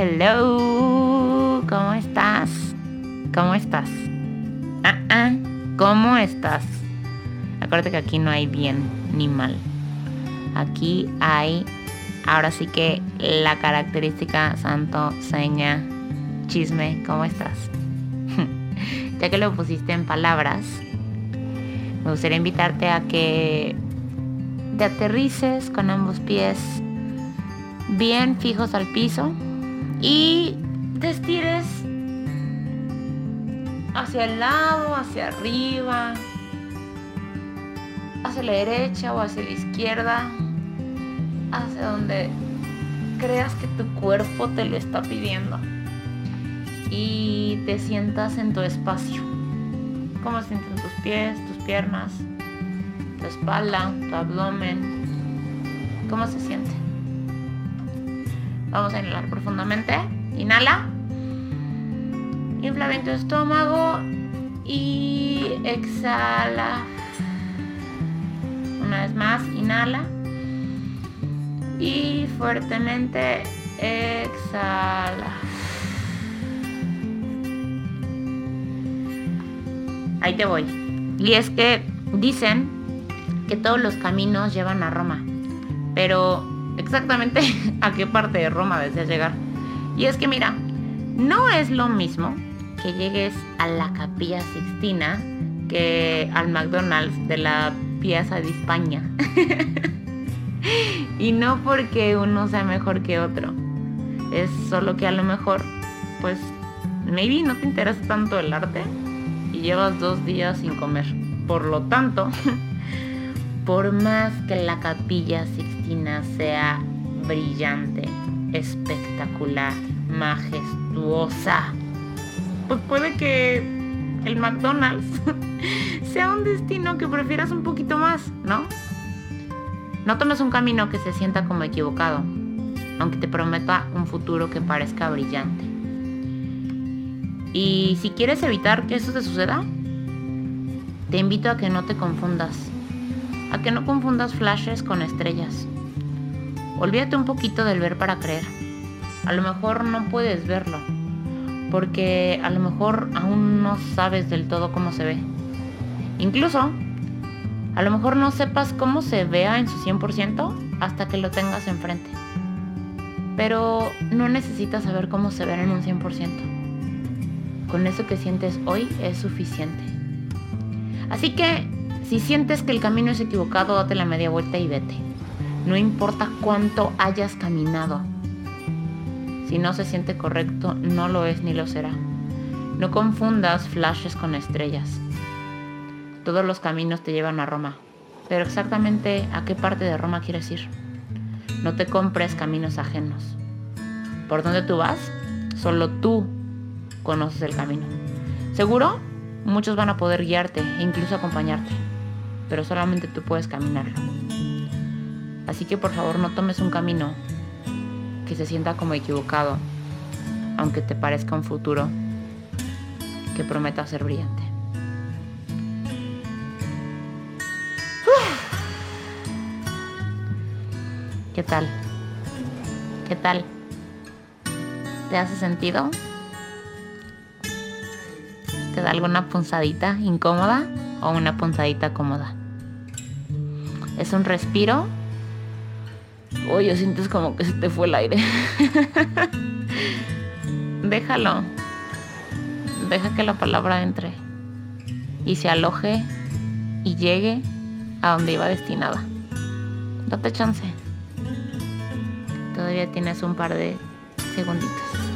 Hello, ¿cómo estás? ¿Cómo estás? Ah, ah, ¿cómo estás? Acuérdate que aquí no hay bien ni mal. Aquí hay, ahora sí que la característica santo, seña, chisme, ¿cómo estás? ya que lo pusiste en palabras, me gustaría invitarte a que te aterrices con ambos pies bien fijos al piso y te estires hacia el lado, hacia arriba, hacia la derecha o hacia la izquierda, hacia donde creas que tu cuerpo te lo está pidiendo. Y te sientas en tu espacio. ¿Cómo se sienten tus pies, tus piernas, tu espalda, tu abdomen? ¿Cómo se siente? Vamos a inhalar profundamente. Inhala. Infla bien tu estómago y exhala. Una vez más, inhala. Y fuertemente exhala. Ahí te voy. Y es que dicen que todos los caminos llevan a Roma. Pero exactamente a qué parte de Roma deseas llegar. Y es que mira, no es lo mismo que llegues a la capilla Sixtina que al McDonald's de la Piazza de España. y no porque uno sea mejor que otro. Es solo que a lo mejor, pues, maybe no te interesa tanto el arte y llevas dos días sin comer. Por lo tanto, por más que la capilla Sixtina sea brillante, espectacular, majestuosa, pues puede que el McDonald's sea un destino que prefieras un poquito más, ¿no? No tomes un camino que se sienta como equivocado, aunque te prometa un futuro que parezca brillante. Y si quieres evitar que eso te suceda, te invito a que no te confundas a que no confundas flashes con estrellas. Olvídate un poquito del ver para creer. A lo mejor no puedes verlo, porque a lo mejor aún no sabes del todo cómo se ve. Incluso, a lo mejor no sepas cómo se vea en su 100% hasta que lo tengas enfrente. Pero no necesitas saber cómo se ve en un 100%. Con eso que sientes hoy es suficiente. Así que si sientes que el camino es equivocado, date la media vuelta y vete. No importa cuánto hayas caminado. Si no se siente correcto, no lo es ni lo será. No confundas flashes con estrellas. Todos los caminos te llevan a Roma, pero exactamente a qué parte de Roma quieres ir. No te compres caminos ajenos. ¿Por dónde tú vas? Solo tú conoces el camino. Seguro, muchos van a poder guiarte e incluso acompañarte pero solamente tú puedes caminarlo. Así que por favor no tomes un camino que se sienta como equivocado, aunque te parezca un futuro que prometa ser brillante. ¿Qué tal? ¿Qué tal? ¿Te hace sentido? ¿Te da alguna punzadita incómoda o una punzadita cómoda? es un respiro. Oye, sientes como que se te fue el aire. Déjalo. Deja que la palabra entre y se aloje y llegue a donde iba destinada. Date chance. Todavía tienes un par de segunditos.